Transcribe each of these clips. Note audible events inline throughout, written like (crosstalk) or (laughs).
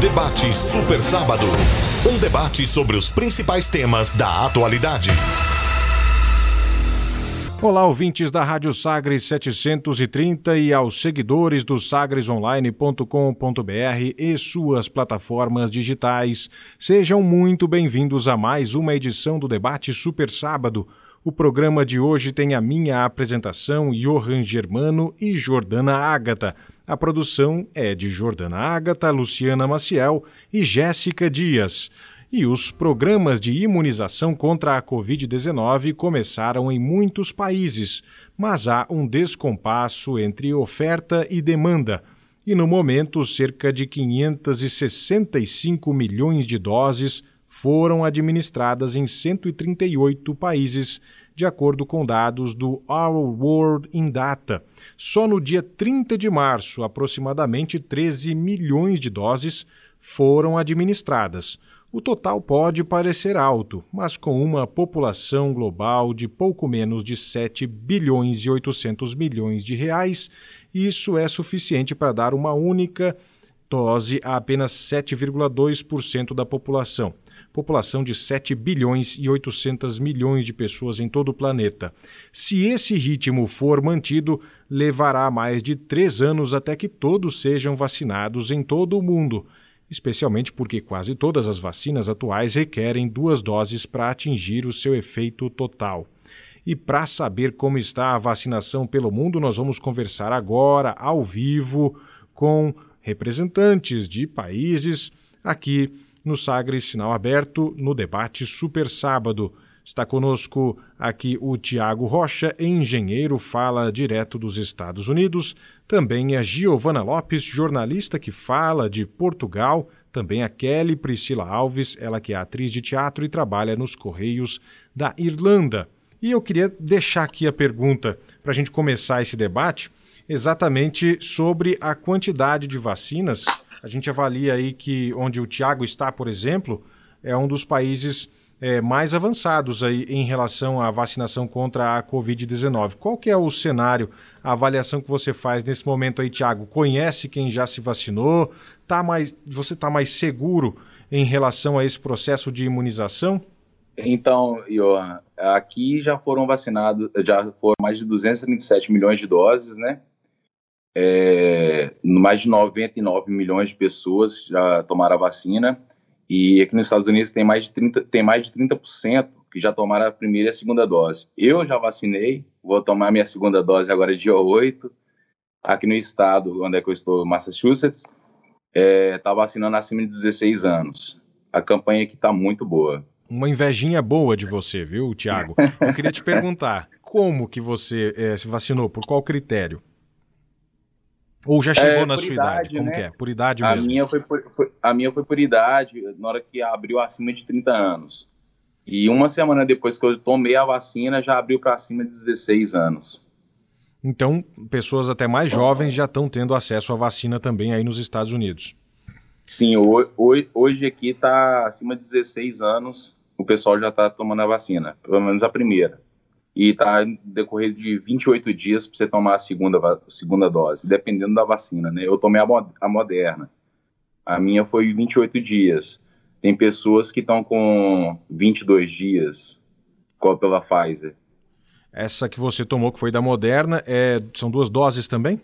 Debate Super Sábado. Um debate sobre os principais temas da atualidade. Olá, ouvintes da Rádio Sagres 730 e aos seguidores do sagresonline.com.br e suas plataformas digitais. Sejam muito bem-vindos a mais uma edição do Debate Super Sábado. O programa de hoje tem a minha apresentação, Johan Germano e Jordana Ágata. A produção é de Jordana Ágata, Luciana Maciel e Jéssica Dias. E os programas de imunização contra a Covid-19 começaram em muitos países, mas há um descompasso entre oferta e demanda. E no momento, cerca de 565 milhões de doses foram administradas em 138 países, de acordo com dados do Our World in Data. Só no dia 30 de março, aproximadamente 13 milhões de doses foram administradas. O total pode parecer alto, mas com uma população global de pouco menos de 7 bilhões e 800 milhões de reais, isso é suficiente para dar uma única dose a apenas 7,2% da população. População de 7 bilhões e 800 milhões de pessoas em todo o planeta. Se esse ritmo for mantido, levará mais de três anos até que todos sejam vacinados em todo o mundo especialmente porque quase todas as vacinas atuais requerem duas doses para atingir o seu efeito total. E para saber como está a vacinação pelo mundo, nós vamos conversar agora, ao vivo, com representantes de países aqui no Sagres Sinal Aberto, no debate Super Sábado. Está conosco aqui o Tiago Rocha, engenheiro, fala direto dos Estados Unidos. Também a Giovana Lopes, jornalista que fala de Portugal. Também a Kelly Priscila Alves, ela que é atriz de teatro e trabalha nos Correios da Irlanda. E eu queria deixar aqui a pergunta para a gente começar esse debate, exatamente sobre a quantidade de vacinas. A gente avalia aí que onde o Tiago está, por exemplo, é um dos países é, mais avançados aí em relação à vacinação contra a Covid-19. Qual que é o cenário, a avaliação que você faz nesse momento aí, Tiago? Conhece quem já se vacinou? Tá mais, você está mais seguro em relação a esse processo de imunização? Então, Johan, aqui já foram vacinados, já foram mais de 237 milhões de doses, né? É, mais de 99 milhões de pessoas já tomaram a vacina. E aqui nos Estados Unidos tem mais de 30%, tem mais de 30% que já tomaram a primeira e a segunda dose. Eu já vacinei, vou tomar minha segunda dose agora dia 8. Aqui no estado onde é que eu estou, Massachusetts, está é, tá vacinando acima de 16 anos. A campanha aqui está muito boa. Uma invejinha boa de você, viu, Tiago? Eu queria te (laughs) perguntar, como que você é, se vacinou? Por qual critério? Ou já chegou é, na sua idade, idade? Como né? que é? Por idade a mesmo? Minha foi por, foi, a minha foi por idade, na hora que abriu acima de 30 anos. E uma semana depois que eu tomei a vacina, já abriu para acima de 16 anos. Então, pessoas até mais jovens já estão tendo acesso à vacina também aí nos Estados Unidos. Sim, hoje, hoje aqui está acima de 16 anos, o pessoal já está tomando a vacina, pelo menos a primeira e está decorrer de 28 dias para você tomar a segunda, segunda dose, dependendo da vacina, né? Eu tomei a, a Moderna, a minha foi 28 dias. Tem pessoas que estão com 22 dias com pela Pfizer. Essa que você tomou, que foi da Moderna, é, são duas doses também?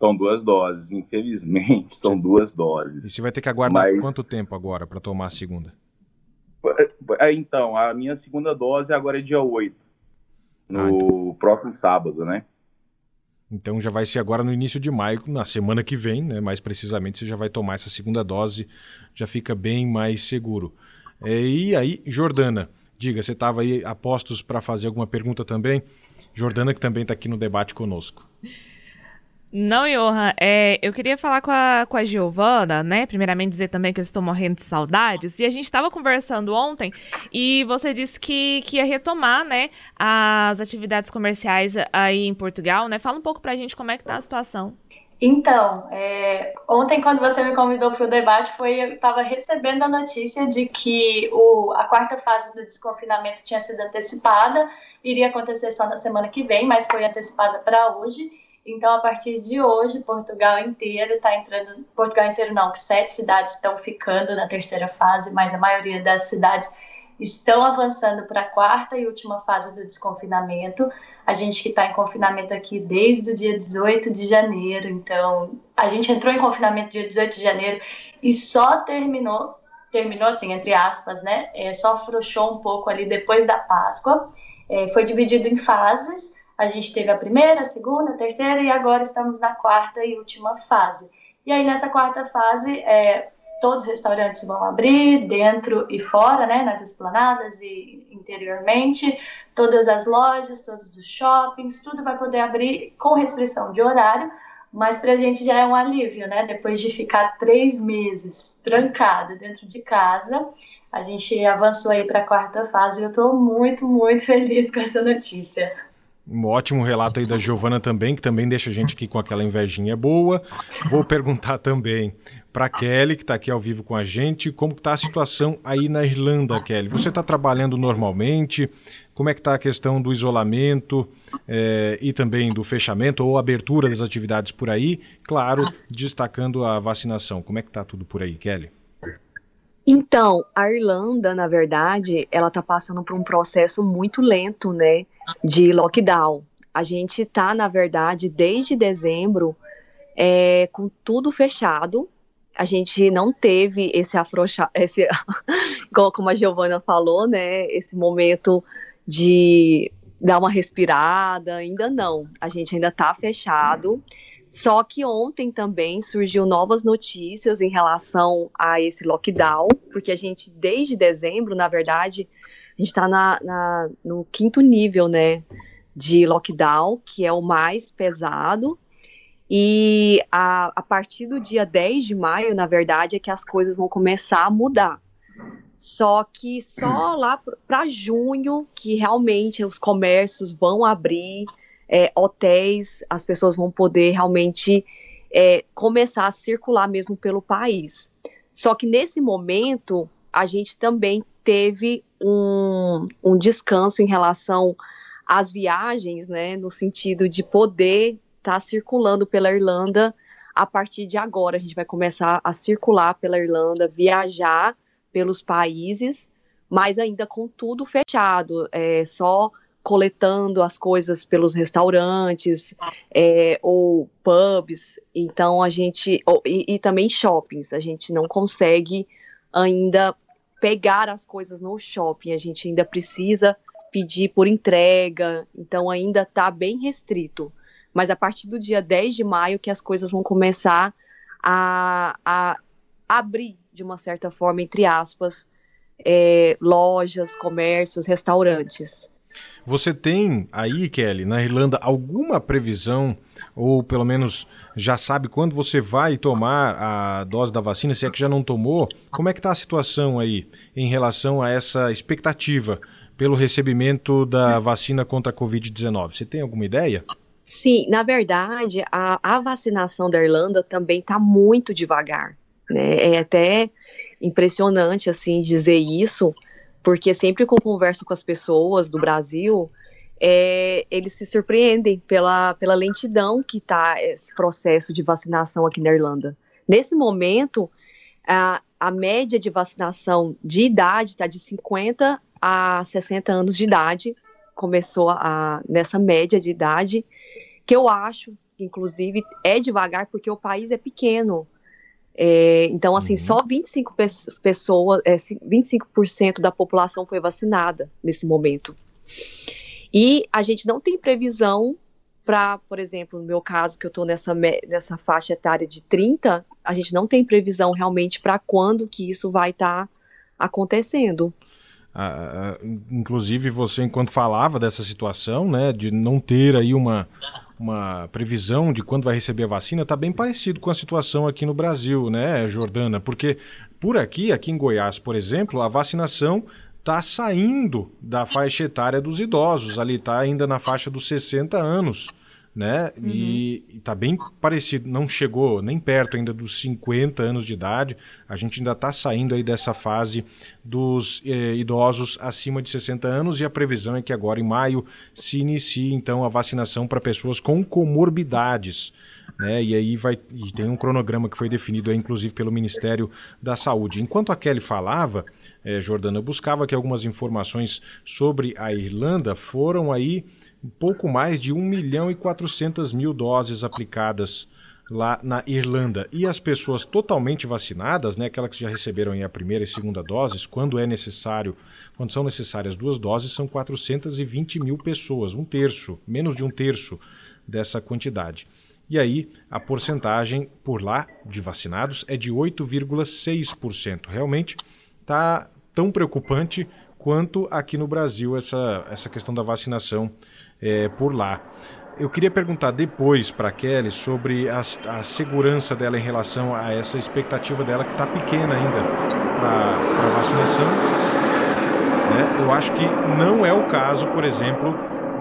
São duas doses, infelizmente, são duas doses. E você vai ter que aguardar Mas... quanto tempo agora para tomar a segunda? É, então, a minha segunda dose agora é dia 8 no ah, então. próximo sábado, né? Então já vai ser agora no início de maio, na semana que vem, né? Mais precisamente, você já vai tomar essa segunda dose, já fica bem mais seguro. É, e aí, Jordana, diga, você estava aí a postos para fazer alguma pergunta também? Jordana, que também está aqui no debate conosco. Não, Johan, é, eu queria falar com a, com a Giovana, né? Primeiramente dizer também que eu estou morrendo de saudades. E a gente estava conversando ontem e você disse que, que ia retomar, né, as atividades comerciais aí em Portugal, né? Fala um pouco pra gente como é que tá a situação. Então, é, ontem quando você me convidou para o debate, foi eu estava recebendo a notícia de que o, a quarta fase do desconfinamento tinha sido antecipada, iria acontecer só na semana que vem, mas foi antecipada para hoje. Então, a partir de hoje, Portugal inteiro está entrando. Portugal inteiro não, que sete cidades estão ficando na terceira fase, mas a maioria das cidades estão avançando para a quarta e última fase do desconfinamento. A gente que está em confinamento aqui desde o dia 18 de janeiro, então a gente entrou em confinamento dia 18 de janeiro e só terminou, terminou assim, entre aspas, né? É, só afrouxou um pouco ali depois da Páscoa. É, foi dividido em fases. A gente teve a primeira, a segunda, a terceira e agora estamos na quarta e última fase. E aí nessa quarta fase, é, todos os restaurantes vão abrir, dentro e fora, né, nas esplanadas e interiormente, todas as lojas, todos os shoppings, tudo vai poder abrir com restrição de horário, mas para a gente já é um alívio, né? Depois de ficar três meses trancado dentro de casa, a gente avançou aí para a quarta fase e eu estou muito, muito feliz com essa notícia. Um ótimo relato aí da Giovana também, que também deixa a gente aqui com aquela invejinha boa. Vou (laughs) perguntar também para Kelly, que está aqui ao vivo com a gente, como está a situação aí na Irlanda, Kelly? Você está trabalhando normalmente? Como é que está a questão do isolamento é, e também do fechamento ou abertura das atividades por aí? Claro, destacando a vacinação. Como é que está tudo por aí, Kelly? Então, a Irlanda, na verdade, ela está passando por um processo muito lento, né, de lockdown. A gente está, na verdade, desde dezembro, é, com tudo fechado. A gente não teve esse afrouxar, esse, (laughs) como a Giovana falou, né, esse momento de dar uma respirada, ainda não. A gente ainda está fechado. Só que ontem também surgiu novas notícias em relação a esse lockdown, porque a gente, desde dezembro, na verdade, a gente está na, na, no quinto nível, né, de lockdown, que é o mais pesado. E a, a partir do dia 10 de maio, na verdade, é que as coisas vão começar a mudar. Só que só lá para junho que realmente os comércios vão abrir, é, hotéis, as pessoas vão poder realmente é, começar a circular mesmo pelo país. Só que nesse momento, a gente também teve um, um descanso em relação às viagens, né, no sentido de poder estar tá circulando pela Irlanda a partir de agora. A gente vai começar a circular pela Irlanda, viajar pelos países, mas ainda com tudo fechado, é, só coletando as coisas pelos restaurantes é, ou pubs, então a gente ou, e, e, também shoppings, a gente não consegue ainda pegar as coisas no shopping, a gente ainda precisa pedir por entrega, então ainda está bem restrito. Mas a partir do dia 10 de maio que as coisas vão começar a, a abrir de uma certa forma, entre aspas, é, lojas, comércios, restaurantes. Você tem aí, Kelly, na Irlanda, alguma previsão, ou pelo menos já sabe quando você vai tomar a dose da vacina, se é que já não tomou? Como é que está a situação aí em relação a essa expectativa pelo recebimento da vacina contra a Covid-19? Você tem alguma ideia? Sim, na verdade, a, a vacinação da Irlanda também está muito devagar. Né? É até impressionante assim dizer isso, porque sempre que eu converso com as pessoas do Brasil, é, eles se surpreendem pela, pela lentidão que está esse processo de vacinação aqui na Irlanda. Nesse momento, a, a média de vacinação de idade está de 50 a 60 anos de idade, começou a, nessa média de idade, que eu acho, inclusive, é devagar porque o país é pequeno. É, então, assim, uhum. só 25 pessoas, é, 25% da população foi vacinada nesse momento. E a gente não tem previsão para, por exemplo, no meu caso, que eu estou nessa, nessa faixa etária de 30, a gente não tem previsão realmente para quando que isso vai estar tá acontecendo. Ah, inclusive, você, enquanto falava dessa situação, né, de não ter aí uma, uma previsão de quando vai receber a vacina, está bem parecido com a situação aqui no Brasil, né, Jordana? Porque por aqui, aqui em Goiás, por exemplo, a vacinação está saindo da faixa etária dos idosos, ali está ainda na faixa dos 60 anos. né? Uhum. E está bem parecido, não chegou nem perto ainda dos 50 anos de idade. A gente ainda está saindo aí dessa fase dos eh, idosos acima de 60 anos e a previsão é que agora em maio se inicie então a vacinação para pessoas com comorbidades. Né? E aí vai e tem um cronograma que foi definido aí, inclusive pelo Ministério da Saúde. Enquanto a Kelly falava, eh, Jordana, buscava aqui algumas informações sobre a Irlanda, foram aí pouco mais de 1 milhão e 400 mil doses aplicadas lá na Irlanda. E as pessoas totalmente vacinadas, né, aquelas que já receberam a primeira e segunda doses, quando é necessário, quando são necessárias duas doses, são 420 mil pessoas, um terço, menos de um terço dessa quantidade. E aí, a porcentagem por lá de vacinados é de 8,6%. Realmente está tão preocupante quanto aqui no Brasil essa, essa questão da vacinação é, por lá. Eu queria perguntar depois para a Kelly sobre a, a, segurança dela em relação a essa expectativa dela que está pequena ainda para a vacinação. Né? Eu acho que não é o caso, por exemplo,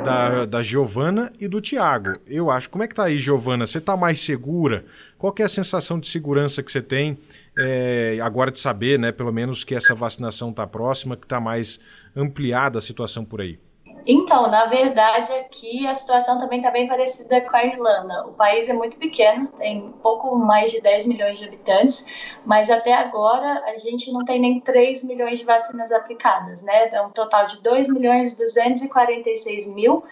da, da Giovana e do Tiago. Eu acho. Como é que tá aí, Giovana? Você está mais segura? Qual é a sensação de segurança que você tem é, agora de saber, né, pelo menos, que essa vacinação está próxima, que está mais ampliada a situação por aí? Então, na verdade, aqui a situação também está bem parecida com a Irlanda. O país é muito pequeno, tem pouco mais de 10 milhões de habitantes, mas até agora a gente não tem nem 3 milhões de vacinas aplicadas, né? É um total de 2 milhões 246 mil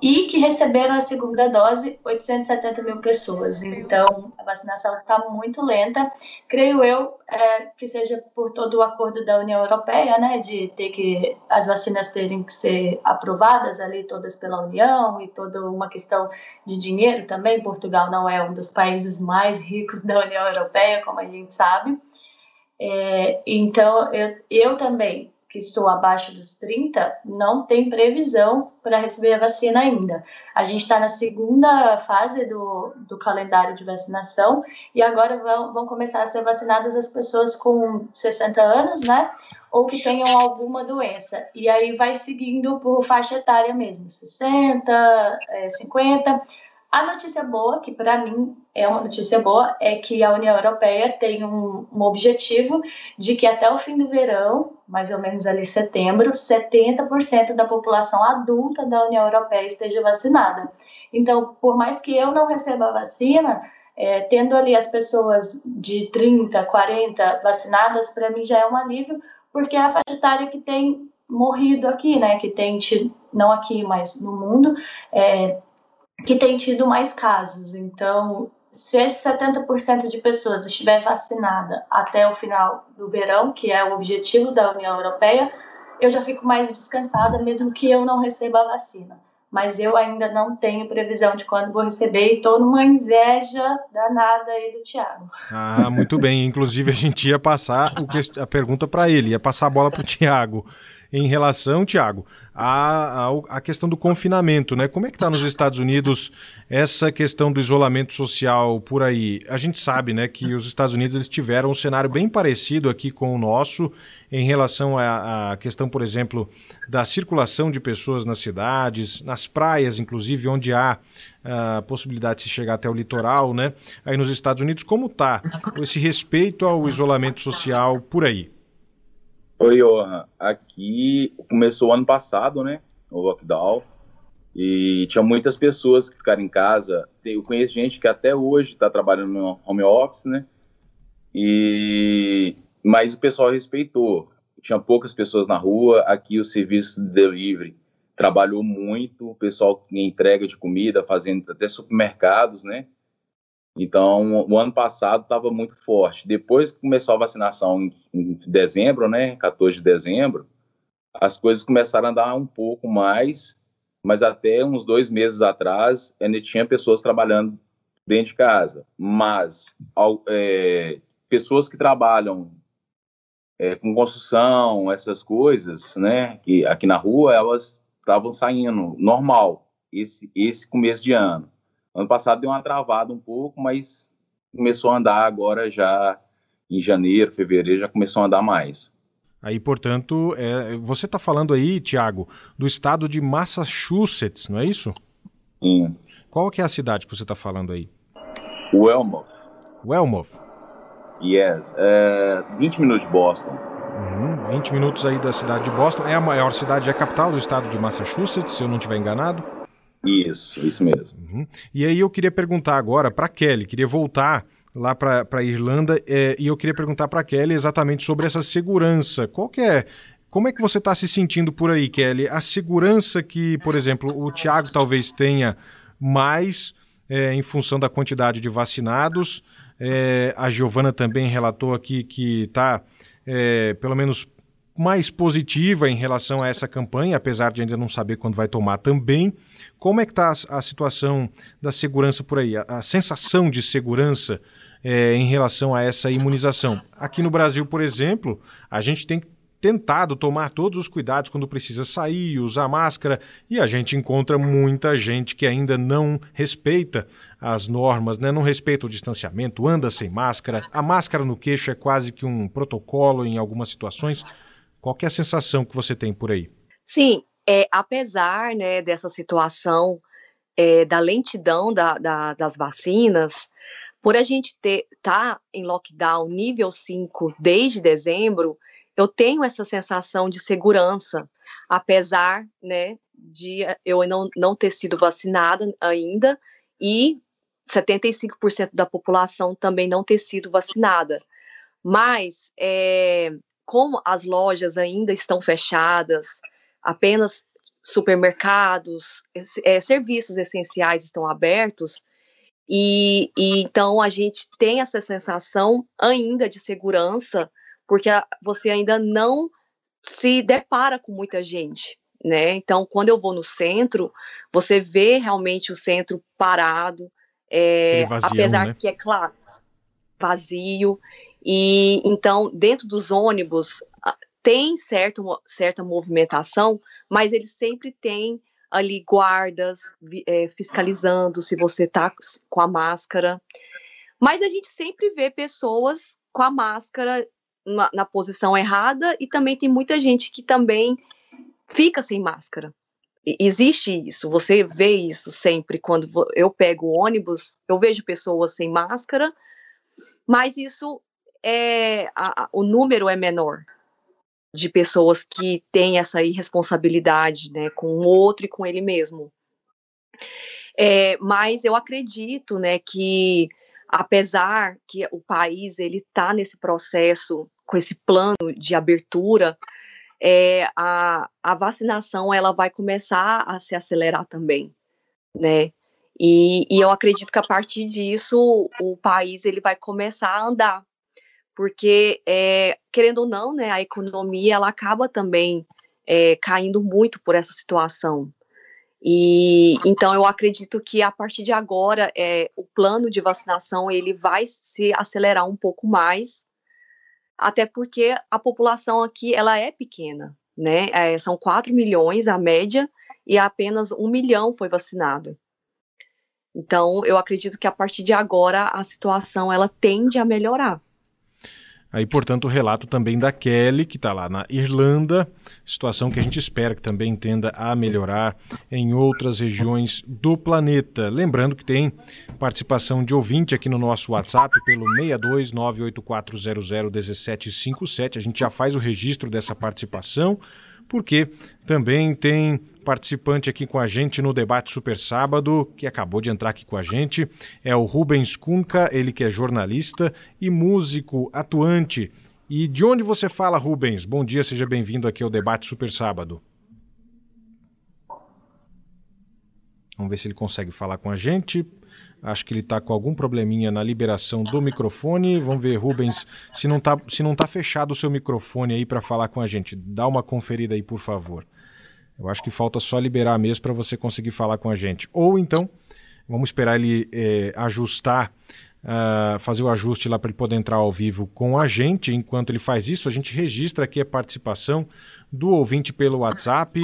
e que receberam a segunda dose 870 mil pessoas. Então, a vacinação está muito lenta. Creio eu é, que seja por todo o acordo da União Europeia, né, de ter que as vacinas terem que ser aprovadas ali todas pela União e toda uma questão de dinheiro também. Portugal não é um dos países mais ricos da União Europeia, como a gente sabe. É, então, eu, eu também que estou abaixo dos 30, não tem previsão para receber a vacina ainda. A gente está na segunda fase do, do calendário de vacinação e agora vão, vão começar a ser vacinadas as pessoas com 60 anos, né? Ou que tenham alguma doença. E aí vai seguindo por faixa etária mesmo, 60, 50 a notícia boa, que para mim é uma notícia boa, é que a União Europeia tem um, um, objetivo de que até o fim do verão, mais ou menos ali setembro, 70% da população adulta da União Europeia esteja vacinada. Então, por mais que eu não receba a vacina, é, tendo ali as pessoas de 30, 40 vacinadas, para mim já é um alívio, porque é a faixa etária que tem morrido aqui, né, que tem, não aqui, mas no mundo, é, que tem tido mais casos. Então, se esse 70% de pessoas estiver vacinada até o final do verão, que é o objetivo da União Europeia, eu já fico mais descansada, mesmo que eu não receba a vacina. Mas eu ainda não tenho previsão de quando vou receber e estou numa inveja danada aí do Tiago. Ah, muito bem. (laughs) Inclusive, a gente ia passar a pergunta para ele, ia passar a bola para o Tiago. Em relação, Tiago, a, a, questão do confinamento, né? Como é que está nos Estados Unidos essa questão do isolamento social por aí? A gente sabe, né, que os Estados Unidos eles tiveram um cenário bem parecido aqui com o nosso em relação à, questão, por exemplo, da circulação de pessoas nas cidades, nas praias, inclusive, onde há a possibilidade de se chegar até o litoral, né? Aí nos Estados Unidos, como está esse respeito ao isolamento social por aí? Oi, Johan. Aqui começou ano passado, né? O lockdown. E tinha muitas pessoas que ficaram em casa. Eu conheço gente que até hoje está trabalhando no home office, né? E mas o pessoal respeitou. Tinha poucas pessoas na rua. Aqui o serviço de delivery trabalhou muito. O pessoal em entrega de comida, fazendo até supermercados, né? Então, o ano passado estava muito forte. Depois que começou a vacinação em, em, dezembro, né, 14 de dezembro, as coisas começaram a andar um pouco mais, mas até uns dois meses atrás ainda tinha pessoas trabalhando dentro de casa. Mas é, pessoas que trabalham é, com construção, essas coisas, né, que aqui na rua, elas estavam saindo normal esse, esse começo de ano. Ano passado deu uma travada um pouco, mas começou a andar agora já em janeiro, fevereiro, já começou a andar mais. Aí, portanto, é, você está falando aí, Tiago, do estado de Massachusetts, não é isso? Sim. Qual que é a cidade que você está falando aí? Wellmouth. Wellmouth. Yes. É, 20 minutos de Boston. Uhum, 20 minutos aí da cidade de Boston. É a maior cidade, é a capital do estado de Massachusetts, se eu não estiver enganado. Isso, isso mesmo. Uhum. E aí eu queria perguntar agora para Kelly, queria voltar lá para a Irlanda é, e eu queria perguntar para Kelly exatamente sobre essa segurança. Qual que é como é que você está se sentindo por aí, Kelly? A segurança que, por exemplo, o Tiago talvez tenha mais é, em função da quantidade de vacinados. É, a Giovana também relatou aqui que está, é, pelo menos, mais positiva em relação a essa campanha, apesar de ainda não saber quando vai tomar também. Como é que está a, a, situação da segurança por aí? A, a sensação de segurança é, em relação a essa imunização? Aqui no Brasil, por exemplo, a gente tem tentado tomar todos os cuidados quando precisa sair, usar máscara, e a gente encontra muita gente que ainda não respeita as normas, né? não respeita o distanciamento, anda sem máscara. A máscara no queixo é quase que um protocolo em algumas situações. Qual é a sensação que você tem por aí? Sim, é, apesar né, dessa situação é, da lentidão da, da, das vacinas, por a gente estar tá em lockdown nível 5 desde dezembro, eu tenho essa sensação de segurança, apesar né, de eu não, não ter sido vacinada ainda e 75% da população também não ter sido vacinada. Mas, é, como as lojas ainda estão fechadas, apenas supermercados, é, serviços essenciais estão abertos, e, e, então a gente tem essa sensação ainda de segurança porque você ainda não se depara com muita gente, né? Então, quando eu vou no centro, você vê realmente o centro parado, é, vazião, apesar né? que é claro vazio. E então, dentro dos ônibus tem certo, certa movimentação, mas eles sempre têm ali guardas é, fiscalizando se você está com a máscara. Mas a gente sempre vê pessoas com a máscara na, na posição errada e também tem muita gente que também fica sem máscara. existe isso, você vê isso sempre quando eu pego o ônibus, eu vejo pessoas sem máscara, mas isso é a, o número é menor de pessoas que têm essa irresponsabilidade, né, com o outro e com ele mesmo. É, mas eu acredito, né, que apesar que o país ele está nesse processo com esse plano de abertura, é, a, a vacinação ela vai começar a se acelerar também, né? E, e, eu acredito que a partir disso o país ele vai começar a andar, porque é, querendo ou não, né, a economia ela acaba também é, caindo muito por essa situação. E então eu acredito que a partir de agora é, o plano de vacinação ele vai se acelerar um pouco mais até porque a população aqui ela é pequena, né? É, são 4 milhões a média e apenas um milhão foi vacinado. Então, eu acredito que a partir de agora a situação ela tende a melhorar. Aí, portanto, o relato também da Kelly, que está lá na Irlanda, situação que a gente espera que também tenda a melhorar em outras regiões do planeta. Lembrando que tem participação de ouvinte aqui no nosso WhatsApp pelo 62984001757. A gente já faz o registro dessa participação, porque também tem participante aqui com a gente no debate Super Sábado, que acabou de entrar aqui com a gente, é o Rubens Kunka, ele que é jornalista e músico atuante. E de onde você fala, Rubens? Bom dia, seja bem-vindo aqui ao debate Super Sábado. Vamos ver se ele consegue falar com a gente. Acho que ele está com algum probleminha na liberação do microfone. Vamos ver, Rubens, se não está se não tá fechado o seu microfone aí para falar com a gente. Dá uma conferida aí, por favor. Eu acho que falta só liberar mesmo para você conseguir falar com a gente. Ou então, vamos esperar ele é, ajustar, uh, fazer o ajuste lá para ele poder entrar ao vivo com a gente. Enquanto ele faz isso, a gente registra aqui a participação do ouvinte pelo WhatsApp.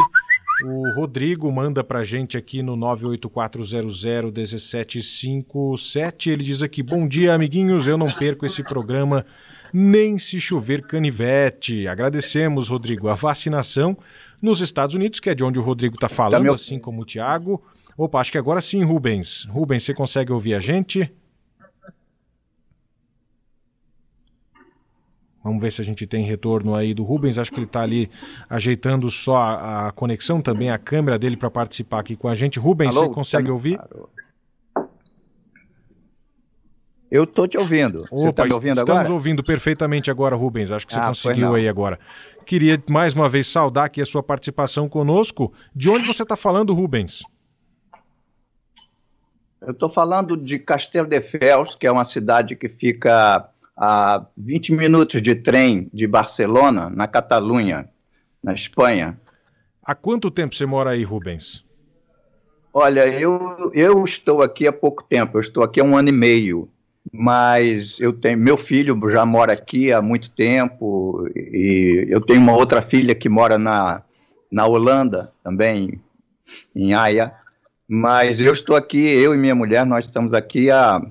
O Rodrigo manda para a gente aqui no 984001757. Ele diz aqui: Bom dia, amiguinhos. Eu não perco esse programa nem se chover canivete. Agradecemos, Rodrigo. A vacinação nos Estados Unidos, que é de onde o Rodrigo está falando, tá assim como o Tiago. Opa, acho que agora sim, Rubens. Rubens, você consegue ouvir a gente? Vamos ver se a gente tem retorno aí do Rubens. Acho que ele está ali ajeitando só a, a, conexão, também a câmera dele para participar aqui com a gente. Rubens, Alô, você consegue tá... ouvir? Eu estou te ouvindo. Opa, você está me ouvindo estamos agora? Estamos ouvindo perfeitamente agora, Rubens. Acho que você ah, conseguiu aí agora. Queria mais uma vez saudar aqui a sua participação conosco. De onde você está falando, Rubens? Eu estou falando de Castelo de Fels, que é uma cidade que fica a 20 minutos de trem de Barcelona, na Catalunha, na Espanha. Há quanto tempo você mora aí, Rubens? Olha, eu, eu estou aqui há pouco tempo, eu estou aqui há um ano e meio, mas eu tenho meu filho já mora aqui há muito tempo e eu tenho uma outra filha que mora na, na Holanda também, em Haia, mas eu estou aqui, eu e minha mulher, nós estamos aqui há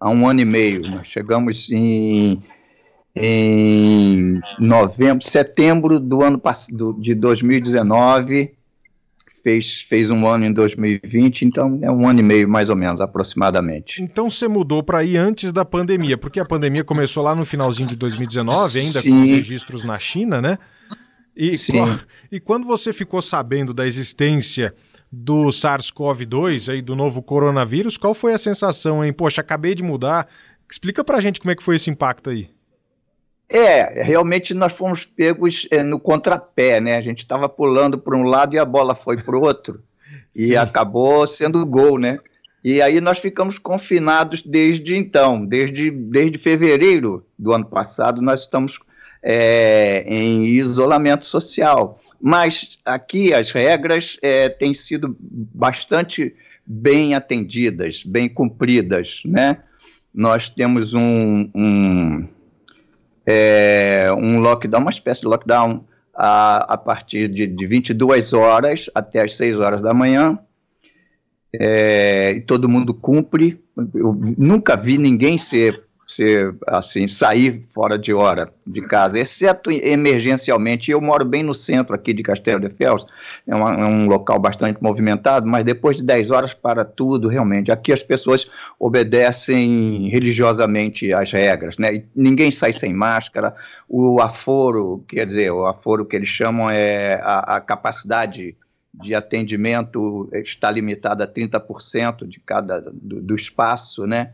há um ano e meio. Nós chegamos em, em novembro, setembro do ano do, de 2019, fez, fez um ano em 2020, então é um ano e meio mais ou menos, aproximadamente. Então você mudou para ir antes da pandemia, porque a pandemia começou lá no finalzinho de 2019, ainda Sim. com os registros na China, né? E, Sim. e quando você ficou sabendo da existência do SARS-CoV-2, aí do novo coronavírus, qual foi a sensação, hein? Poxa, acabei de mudar. Explica pra gente como é que foi esse impacto aí. É, realmente nós fomos pegos é, no contrapé, né? A gente estava pulando para um lado e a bola foi para o outro. (laughs) e acabou sendo gol, né? E aí nós ficamos confinados desde então, desde, desde fevereiro do ano passado, nós estamos é, em isolamento social. Mas aqui as regras é, têm sido bastante bem atendidas, bem cumpridas, né? Nós temos um, um, é, um lockdown, uma espécie de lockdown a, a partir de, de 22 horas até as 6 horas da manhã, é, e todo mundo cumpre. Eu nunca vi ninguém ser você assim sair fora de hora de casa, exceto emergencialmente. Eu moro bem no centro aqui de Castelo de Fels, é, uma, é, um local bastante movimentado, mas depois de 10 horas para tudo, realmente. Aqui as pessoas obedecem religiosamente às regras, né? E ninguém sai sem máscara. O aforo, quer dizer, o aforo que eles chamam é a, a capacidade de atendimento está limitada a 30% de cada do, do espaço, né?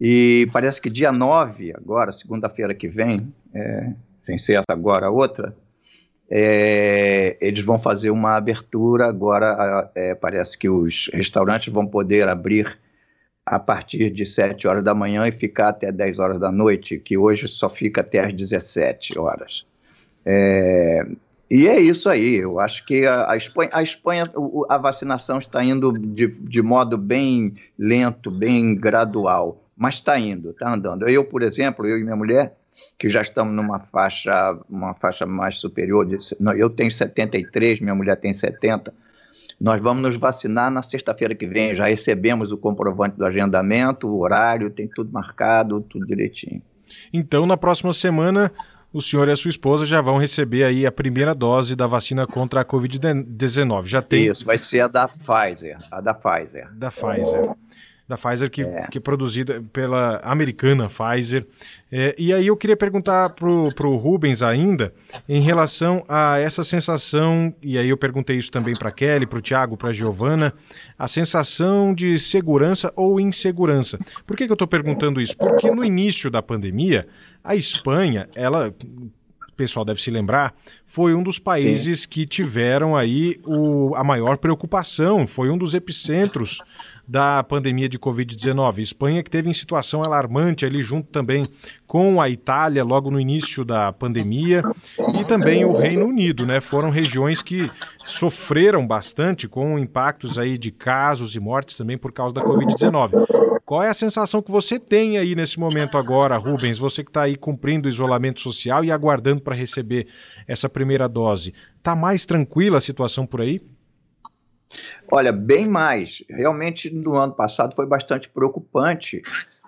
E parece que dia 9, agora, segunda-feira que vem, é, sem ser essa agora, a outra, é, eles vão fazer uma abertura. Agora, é, parece que os restaurantes vão poder abrir a partir de 7 horas da manhã e ficar até 10 horas da noite, que hoje só fica até as 17 horas. É, e é isso aí. Eu acho que a, a Espanha, a, Espanha, a vacinação está indo de, de modo bem lento, bem gradual mas está indo, está andando. Eu, por exemplo, eu e minha mulher, que já estamos numa faixa, uma faixa mais superior, de, eu tenho 73, minha mulher tem 70, nós vamos nos vacinar na sexta-feira que vem, já recebemos o comprovante do agendamento, o horário, tem tudo marcado, tudo direitinho. Então, na próxima semana, o senhor e a sua esposa já vão receber aí a primeira dose da vacina contra a Covid-19. Já tem. Isso, vai ser a da Pfizer. A da Pfizer. Da Pfizer da Pfizer, que é, que é produzida pela americana Pfizer. É, e aí eu queria perguntar pro, pro Rubens ainda, em relação a essa sensação, e aí eu perguntei isso também para Kelly, para o Thiago, para a Giovana, a sensação de segurança ou insegurança. Por que, que eu estou perguntando isso? Porque no início da pandemia, a Espanha, ela, o pessoal deve se lembrar, foi um dos países Sim. que tiveram aí o, a maior preocupação, foi um dos epicentros da pandemia de Covid-19. Espanha que teve em situação alarmante ali junto também com a Itália logo no início da pandemia e também o Reino Unido, né? Foram regiões que sofreram bastante com impactos aí de casos e mortes também por causa da Covid-19. Qual é a sensação que você tem aí nesse momento agora, Rubens? Você que está aí cumprindo o isolamento social e aguardando para receber essa primeira dose. Tá mais tranquila a situação por aí? Olha, bem mais. Realmente, no ano passado foi bastante preocupante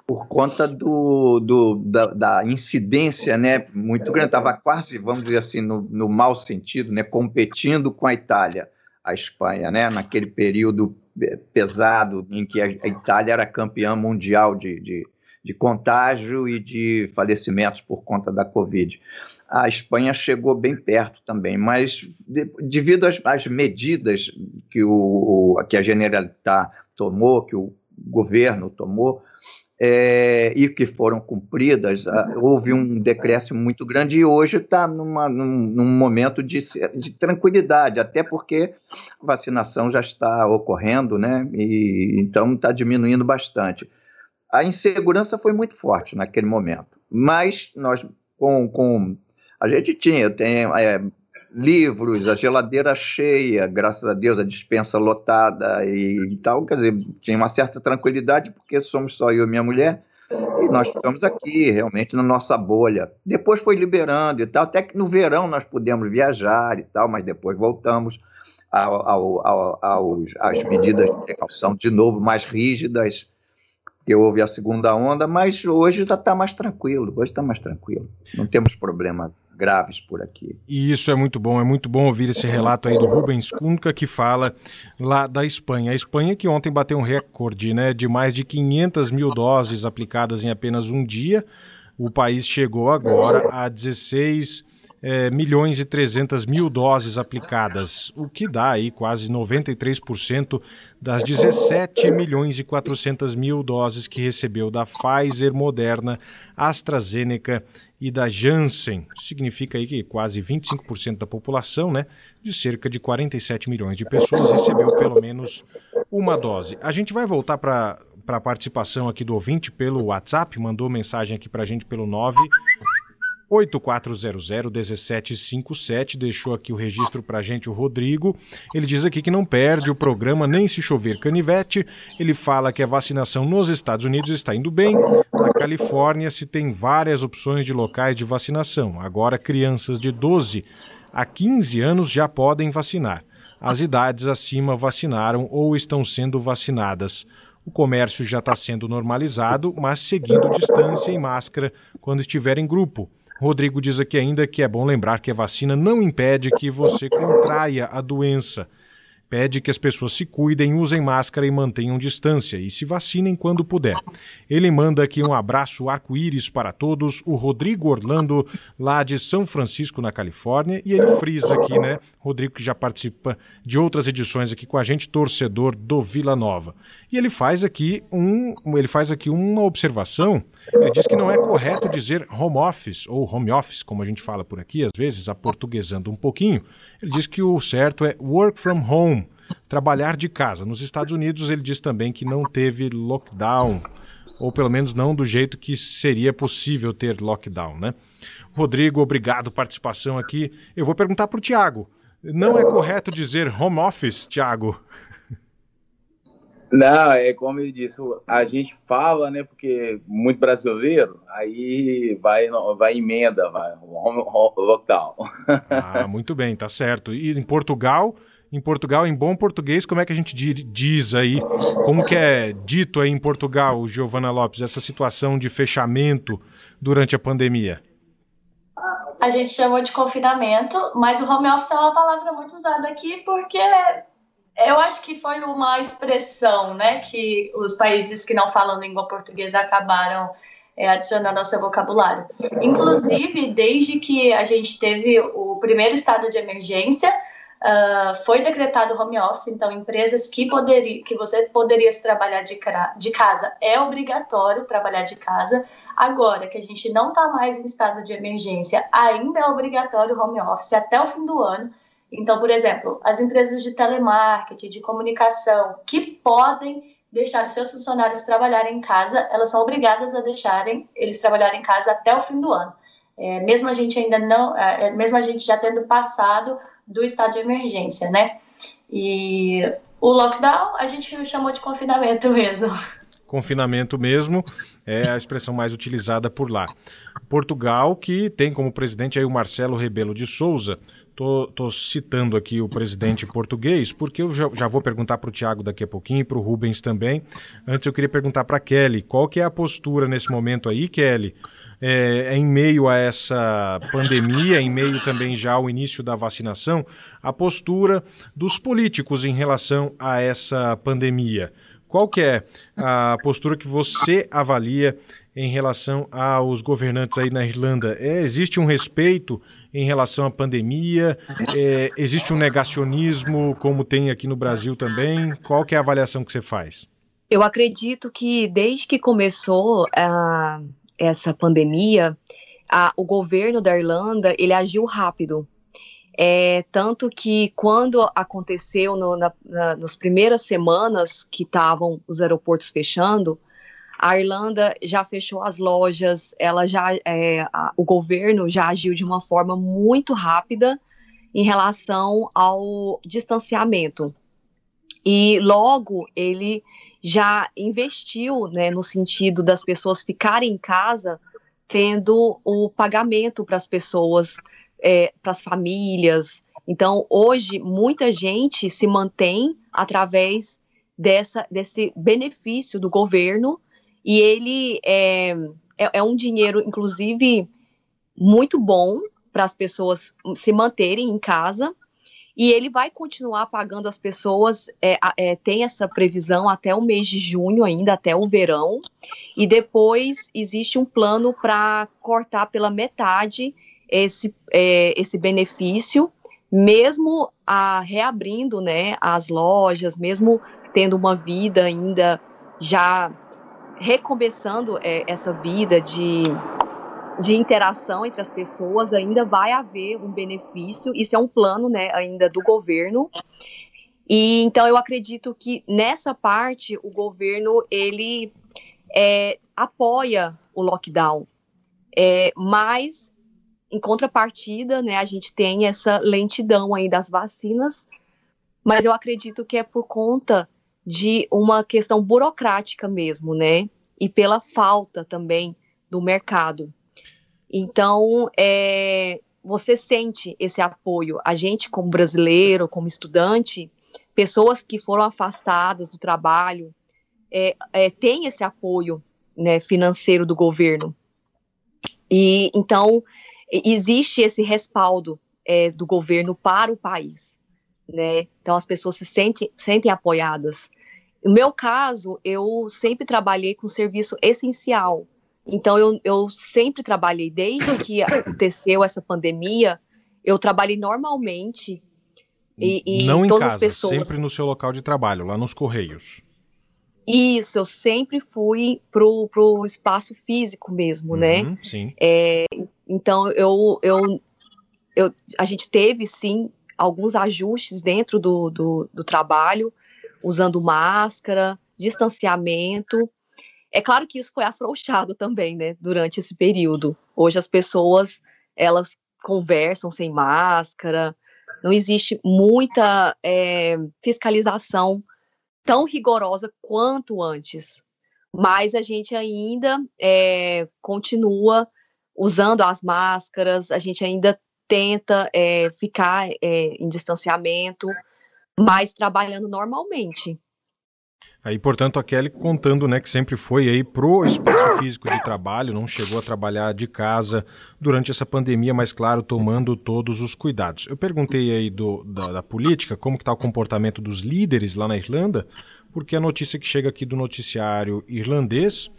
por conta do, do da, da, incidência né, muito grande. Estava quase, vamos dizer assim, no, no mau sentido, né, competindo com a Itália. a Espanha, né? Naquele período pesado em que a Itália era campeã mundial de, de, de contágio e de falecimentos por conta da Covid. A Espanha chegou bem perto também, mas de, devido às, às, medidas que, o, que a Generalitat tomou, que o governo tomou, é, e que foram cumpridas, houve um decréscimo muito grande e hoje está num, num, momento de, de, tranquilidade, até porque a vacinação já está ocorrendo, né? E, então está diminuindo bastante. A insegurança foi muito forte naquele momento, mas nós, com, com a gente tinha, tem é, livros, a geladeira cheia, graças a Deus, a dispensa lotada e, e tal. Quer dizer, tinha uma certa tranquilidade, porque somos só eu e minha mulher, e nós ficamos aqui, realmente, na nossa bolha. Depois foi liberando e tal, até que no verão nós pudemos viajar e tal, mas depois voltamos ao, ao, ao, aos, às medidas de precaução de novo mais rígidas, que houve a segunda onda, mas hoje já está mais tranquilo, hoje está mais tranquilo, não temos problema graves por aqui. E isso é muito bom, é muito bom ouvir esse relato aí do Rubens Cunca, que fala lá da Espanha. A Espanha que ontem bateu um recorde né, de mais de 500 mil doses aplicadas em apenas um dia. O país chegou agora a 16 é, milhões e 300 mil doses aplicadas, o que dá aí quase 93% das 17 milhões e 400 mil doses que recebeu da Pfizer, Moderna, AstraZeneca e da Janssen. Significa aí que quase 25% da população, né, de cerca de 47 milhões de pessoas, recebeu pelo menos uma dose. A gente vai voltar para a participação aqui do ouvinte pelo WhatsApp, mandou mensagem aqui para a gente pelo 9 8400-1757, deixou aqui o registro para gente o Rodrigo. Ele diz aqui que não perde o programa nem se chover canivete. Ele fala que a vacinação nos Estados Unidos está indo bem. Na Califórnia se tem várias opções de locais de vacinação. Agora, crianças de 12 a 15 anos já podem vacinar. As idades acima vacinaram ou estão sendo vacinadas. O comércio já está sendo normalizado, mas seguindo distância e máscara quando estiver em grupo. Rodrigo diz aqui ainda que é bom lembrar que a vacina não impede que você contraia a doença. Pede que as pessoas se cuidem, usem máscara e mantenham distância e se vacinem quando puder. Ele manda aqui um abraço arco-íris para todos, o Rodrigo Orlando, lá de São Francisco, na Califórnia, e ele frisa aqui, né? Rodrigo que já participa de outras edições aqui com a gente, torcedor do Vila Nova. E ele faz aqui um, ele faz aqui uma observação ele diz que não é correto dizer home office ou home office, como a gente fala por aqui, às vezes, aportuguesando um pouquinho. Ele diz que o certo é work from home, trabalhar de casa. Nos Estados Unidos, ele diz também que não teve lockdown, ou pelo menos não do jeito que seria possível ter lockdown, né? Rodrigo, obrigado participação aqui. Eu vou perguntar para o Tiago. Não é correto dizer home office, Tiago? Não, é como ele disse, a gente fala, né, porque muito brasileiro, aí vai, vai emenda, vai, lockdown. Ah, muito bem, tá certo. E em Portugal, em Portugal, em bom português, como é que a gente diz aí, como que é dito aí em Portugal, Giovana Lopes, essa situação de fechamento durante a pandemia? A gente chamou de confinamento, mas o home office é uma palavra muito usada aqui porque eu acho que foi uma expressão, né, que os países que não falam língua portuguesa acabaram é, adicionando ao seu vocabulário. Inclusive, desde que a gente teve o primeiro estado de emergência, uh, foi decretado home office, então empresas que poderia, que você poderia trabalhar de, de casa é obrigatório trabalhar de casa. Agora que a gente não está mais em estado de emergência, ainda é obrigatório home office até o fim do ano. Então, por exemplo, as empresas de telemarketing, de comunicação, que podem deixar os seus funcionários trabalharem em casa, elas são obrigadas a deixarem eles trabalharem em casa até o fim do ano. É, mesmo a gente ainda não, é, é mesmo a gente já tendo passado do estado de emergência, né? E o lockdown a gente chamou de confinamento (laughs) mesmo. Confinamento mesmo é a expressão mais utilizada por lá. Portugal, que tem como presidente aí o Marcelo Rebelo de Souza, Estou citando aqui o presidente português, porque eu já, já vou perguntar para o Tiago daqui a pouquinho e para o Rubens também. Antes eu queria perguntar para Kelly, qual que é a postura nesse momento aí, Kelly, é, em meio a essa pandemia, em meio também já ao início da vacinação, a postura dos políticos em relação a essa pandemia. Qual que é a postura que você avalia em relação aos governantes aí na Irlanda? É, existe um respeito em relação à pandemia? É, existe um negacionismo, como tem aqui no Brasil também? Qual que é a avaliação que você faz? Eu acredito que desde que começou uh, essa pandemia, o governo da Irlanda ele agiu rápido. É, tanto que quando aconteceu no, na, na, nas primeiras semanas que estavam os aeroportos fechando, a Irlanda já fechou as lojas, ela já, é, a, o governo já agiu de uma forma muito rápida em relação ao distanciamento. E logo ele já investiu né, no sentido das pessoas ficarem em casa, tendo o pagamento para as pessoas, é, para as famílias. Então, hoje, muita gente se mantém através dessa, desse benefício do governo e ele é, é, é um dinheiro, inclusive, muito bom para as pessoas se manterem em casa, e ele vai continuar pagando as pessoas, é, é, tem essa previsão até o mês de junho ainda, até o verão, e depois existe um plano para cortar pela metade esse, é, esse benefício, mesmo a, reabrindo né, as lojas, mesmo tendo uma vida ainda já recomeçando é, essa vida de, de interação entre as pessoas, ainda vai haver um benefício. Isso é um plano, né, ainda do governo. E então eu acredito que nessa parte o governo ele é, apoia o lockdown, é, mas em contrapartida, né, a gente tem essa lentidão aí das vacinas, mas eu acredito que é por conta de uma questão burocrática mesmo, né? E pela falta também do mercado. Então, é, você sente esse apoio. A gente, como brasileiro, como estudante, pessoas que foram afastadas do trabalho, é, é, tem esse apoio né, financeiro do governo. E então existe esse respaldo é, do governo para o país né? Então as pessoas se sentem, sentem apoiadas. No meu caso, eu sempre trabalhei com serviço essencial. Então eu, eu sempre trabalhei, desde que (coughs) aconteceu essa pandemia, eu trabalhei normalmente. E, e Não em casa, as pessoas... sempre no seu local de trabalho, lá nos Correios. Isso, eu sempre fui pro, pro espaço físico mesmo, né? uhum, né? Sim. É, então eu, eu, eu, a gente teve sim alguns ajustes dentro do, do, do trabalho, usando máscara, distanciamento. É claro que isso foi afrouxado também, né, durante esse período. Hoje as pessoas, elas conversam sem máscara, não existe muita é, fiscalização tão rigorosa quanto antes. Mas a gente ainda é, continua usando as máscaras, a gente ainda tenta é, ficar é, em distanciamento, mas trabalhando normalmente. Aí, portanto, a Kelly contando, né, que sempre foi aí pro espaço físico de trabalho, não chegou a trabalhar de casa durante essa pandemia, mas claro, tomando todos os cuidados. Eu perguntei aí do, da, da política, como que tá o comportamento dos líderes lá na Irlanda, porque a notícia que chega aqui do noticiário irlandês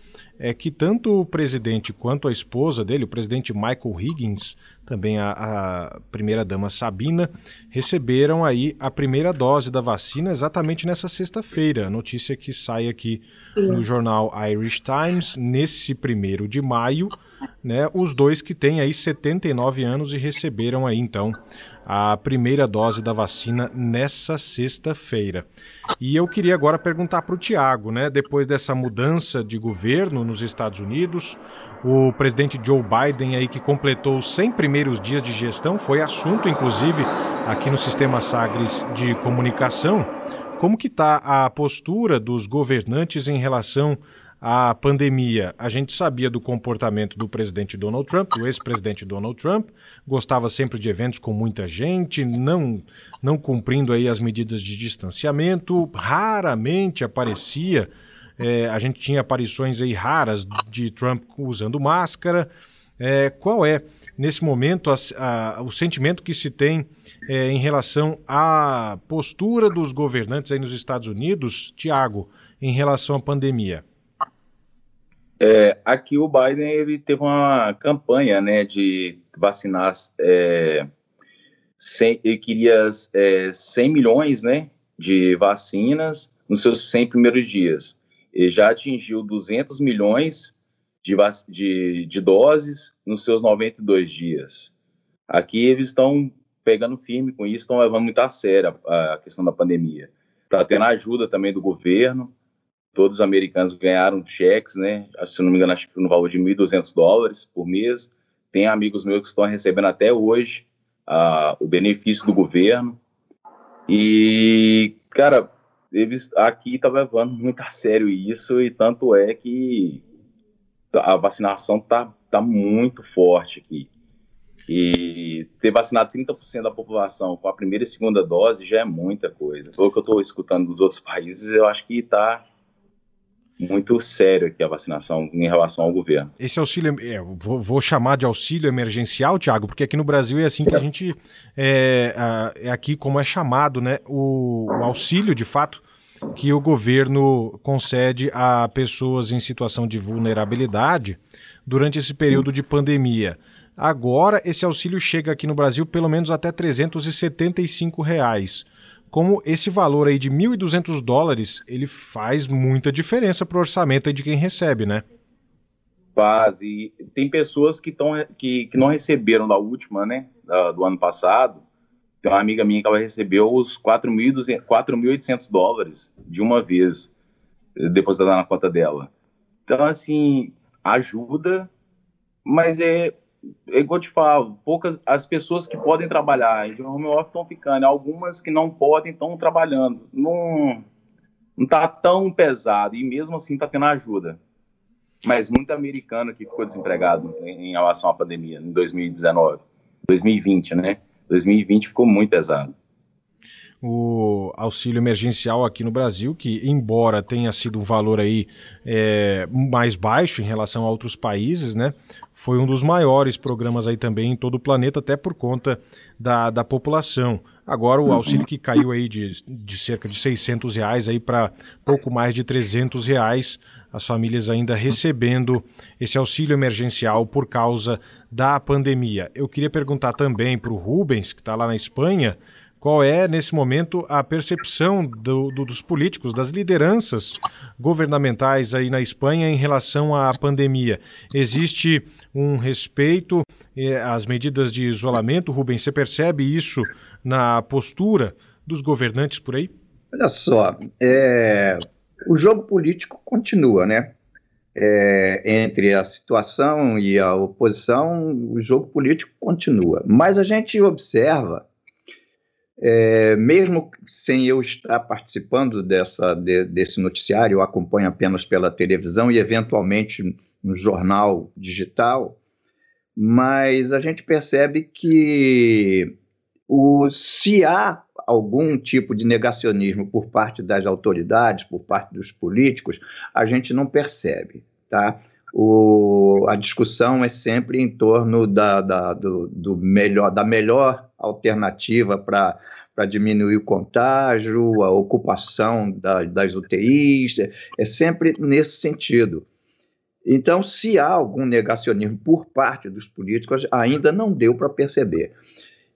é que tanto o presidente quanto a esposa dele, o presidente Michael Higgins, também a, a primeira-dama Sabina, receberam aí a primeira dose da vacina exatamente nessa sexta-feira. Notícia que sai aqui no jornal Irish Times, nesse primeiro de maio, né, os dois que têm aí 79 anos e receberam aí então a primeira dose da vacina nessa sexta-feira. E eu queria agora perguntar para o Tiago, né, depois dessa mudança de governo nos Estados Unidos, o presidente Joe Biden aí que completou os 100 primeiros dias de gestão, foi assunto inclusive aqui no sistema Sagres de comunicação. Como que está a postura dos governantes em relação à pandemia? A gente sabia do comportamento do presidente Donald Trump, do ex-presidente Donald Trump, gostava sempre de eventos com muita gente, não não cumprindo aí as medidas de distanciamento, raramente aparecia é, a gente tinha aparições aí raras de Trump usando máscara. É, qual é, nesse momento, a, a, o sentimento que se tem é, em relação à postura dos governantes aí nos Estados Unidos, Tiago, em relação à pandemia? É, aqui o Biden ele teve uma campanha né, de vacinar. É, 100, ele queria é, 100 milhões né, de vacinas nos seus 100 primeiros dias. Ele já atingiu 200 milhões de, de, de doses nos seus 92 dias. Aqui eles estão pegando firme com isso, estão levando muito a sério a, a questão da pandemia. Está tendo ajuda também do governo, todos os americanos ganharam cheques, né? Se não me engano, acho que no valor de 1.200 dólares por mês. Tem amigos meus que estão recebendo até hoje uh, o benefício do governo. E, cara, eles aqui tá levando muito a sério isso, e tanto é que a vacinação tá, tá muito forte aqui. E ter vacinado 30% da população com a primeira e segunda dose já é muita coisa. Pelo que eu estou escutando dos outros (laughs) países, eu acho que está muito sério aqui a vacinação em relação ao governo. Esse auxílio, é, vou, vou, chamar de auxílio emergencial, Tiago, porque aqui no Brasil é assim que a gente é, é aqui como é chamado, né? O, o, auxílio, de fato, que o governo concede a pessoas em situação de vulnerabilidade durante esse período de pandemia. Agora, esse auxílio chega aqui no Brasil pelo menos até 375 reais como esse valor aí de 1.200 dólares, ele faz muita diferença para o orçamento de quem recebe, né? Faz, e tem pessoas que, tão, que, que não receberam da última, né, do ano passado, tem uma amiga minha que ela recebeu os 4.800 dólares de uma vez, depositada na conta dela. Então, assim, ajuda, mas é, é igual te falo, poucas as pessoas que podem trabalhar de home office estão ficando, algumas que não podem estão trabalhando. Não, não tá tão pesado e mesmo assim tá tendo ajuda. Mas muito americano que ficou desempregado em, em relação à pandemia em 2019, 2020, né? 2020 ficou muito pesado o auxílio emergencial aqui no Brasil, que embora tenha sido um valor aí é, mais baixo em relação a outros países, né, foi um dos maiores programas aí também em todo o planeta, até por conta da, da população. Agora o auxílio que caiu aí de, de cerca de 600 reais aí para pouco mais de 300 reais, as famílias ainda recebendo esse auxílio emergencial por causa da pandemia. Eu queria perguntar também para o Rubens, que está lá na Espanha, qual é, nesse momento, a percepção do, do, dos políticos, das lideranças governamentais aí na Espanha em relação à pandemia? Existe um respeito às medidas de isolamento? Rubens, você percebe isso na postura dos governantes por aí? Olha só, é, o jogo político continua, né? É, entre a situação e a oposição, o jogo político continua. Mas a gente observa é, mesmo sem eu estar participando dessa, de, desse noticiário, eu acompanho apenas pela televisão e eventualmente no jornal digital, mas a gente percebe que o, se há algum tipo de negacionismo por parte das autoridades, por parte dos políticos, a gente não percebe, tá? O, a discussão é sempre em torno da, da, do, do melhor, da melhor alternativa para para diminuir o contágio, a ocupação da, das UTIs, é sempre nesse sentido. Então, se há algum negacionismo por parte dos políticos, ainda não deu para perceber.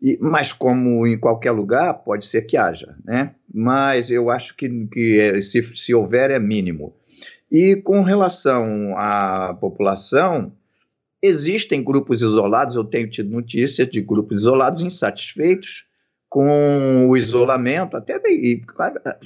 E, mas, como em qualquer lugar, pode ser que haja, né? Mas eu acho que, que é, se, se houver, é mínimo. E com relação à população, existem grupos isolados, eu tenho tido notícias de grupos isolados insatisfeitos com o isolamento, até e,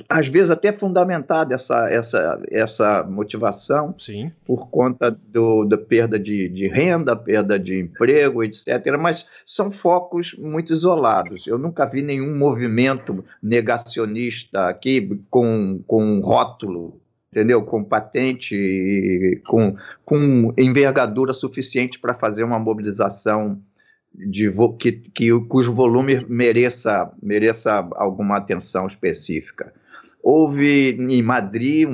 às vezes até fundamentada essa, essa, essa motivação Sim. por conta do, da perda de, de renda, perda de emprego, etc. Mas são focos muito isolados. Eu nunca vi nenhum movimento negacionista aqui com, com um rótulo entendeu? Com patente, com, com envergadura suficiente para fazer uma mobilização de que, que cujo volume mereça, mereça alguma atenção específica. houve em Madrid um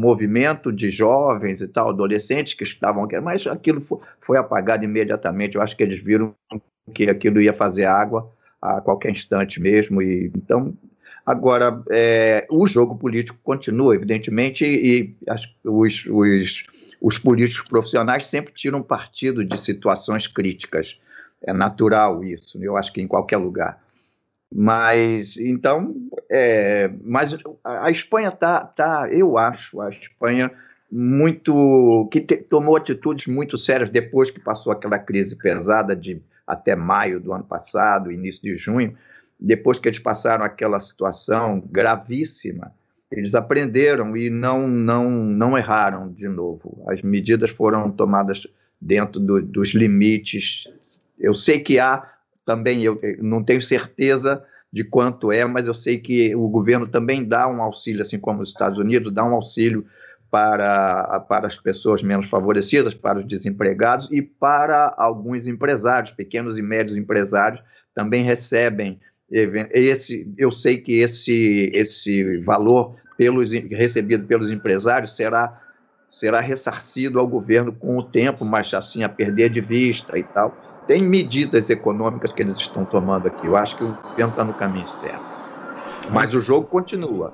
movimento de jovens e tal, adolescentes que estavam aqui, mas aquilo foi apagado imediatamente. Eu acho que eles viram que aquilo ia fazer água a qualquer instante mesmo. E então, agora é, o jogo político continua, evidentemente, e as, os, os, os políticos profissionais sempre tiram partido de situações críticas. É natural isso. Eu acho que em qualquer lugar. Mas então, é, mas a Espanha tá, tá, eu acho, a Espanha muito que te, tomou atitudes muito sérias depois que passou aquela crise pesada de até maio do ano passado, início de junho, depois que eles passaram aquela situação gravíssima, eles aprenderam e não não não erraram de novo. As medidas foram tomadas dentro do, dos limites. Eu sei que há também eu não tenho certeza de quanto é, mas eu sei que o governo também dá um auxílio, assim como os Estados Unidos, dá um auxílio para, para as pessoas menos favorecidas, para os desempregados e para alguns empresários, pequenos e médios empresários, também recebem esse. Eu sei que esse, esse valor pelos, recebido pelos empresários será será ressarcido ao governo com o tempo, mas assim a perder de vista e tal tem medidas econômicas que eles estão tomando aqui. Eu acho que o governo está no caminho certo. Mas o jogo continua.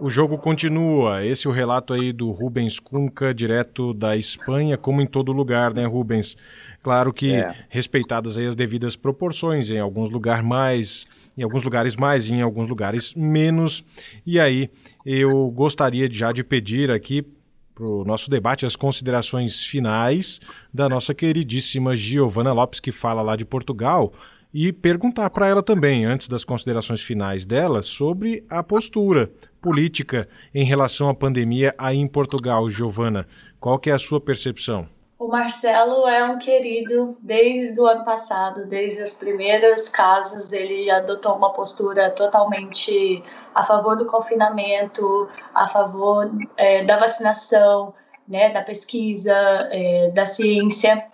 O jogo continua. Esse é o relato aí do Rubens Cunca, direto da Espanha, como em todo lugar, né, Rubens? Claro que é. respeitadas aí as devidas proporções, em alguns lugares mais, em alguns lugares mais, em alguns lugares menos. E aí eu gostaria já de pedir aqui para o nosso debate, as considerações finais da nossa queridíssima Giovana Lopes, que fala lá de Portugal, e perguntar para ela também, antes das considerações finais dela, sobre a postura política em relação à pandemia aí em Portugal. Giovana, qual que é a sua percepção? O Marcelo é um querido desde o ano passado, desde os primeiros casos, ele adotou uma postura totalmente a favor do confinamento, a favor é, da vacinação, né, da pesquisa, é, da ciência.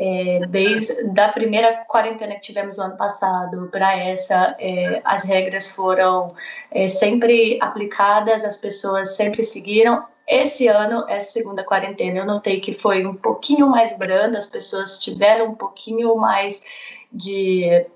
É, desde a primeira quarentena que tivemos no ano passado para essa, é, as regras foram é, sempre aplicadas, as pessoas sempre seguiram. Esse ano, essa segunda quarentena, eu notei que foi um pouquinho mais brando, as pessoas tiveram um pouquinho mais de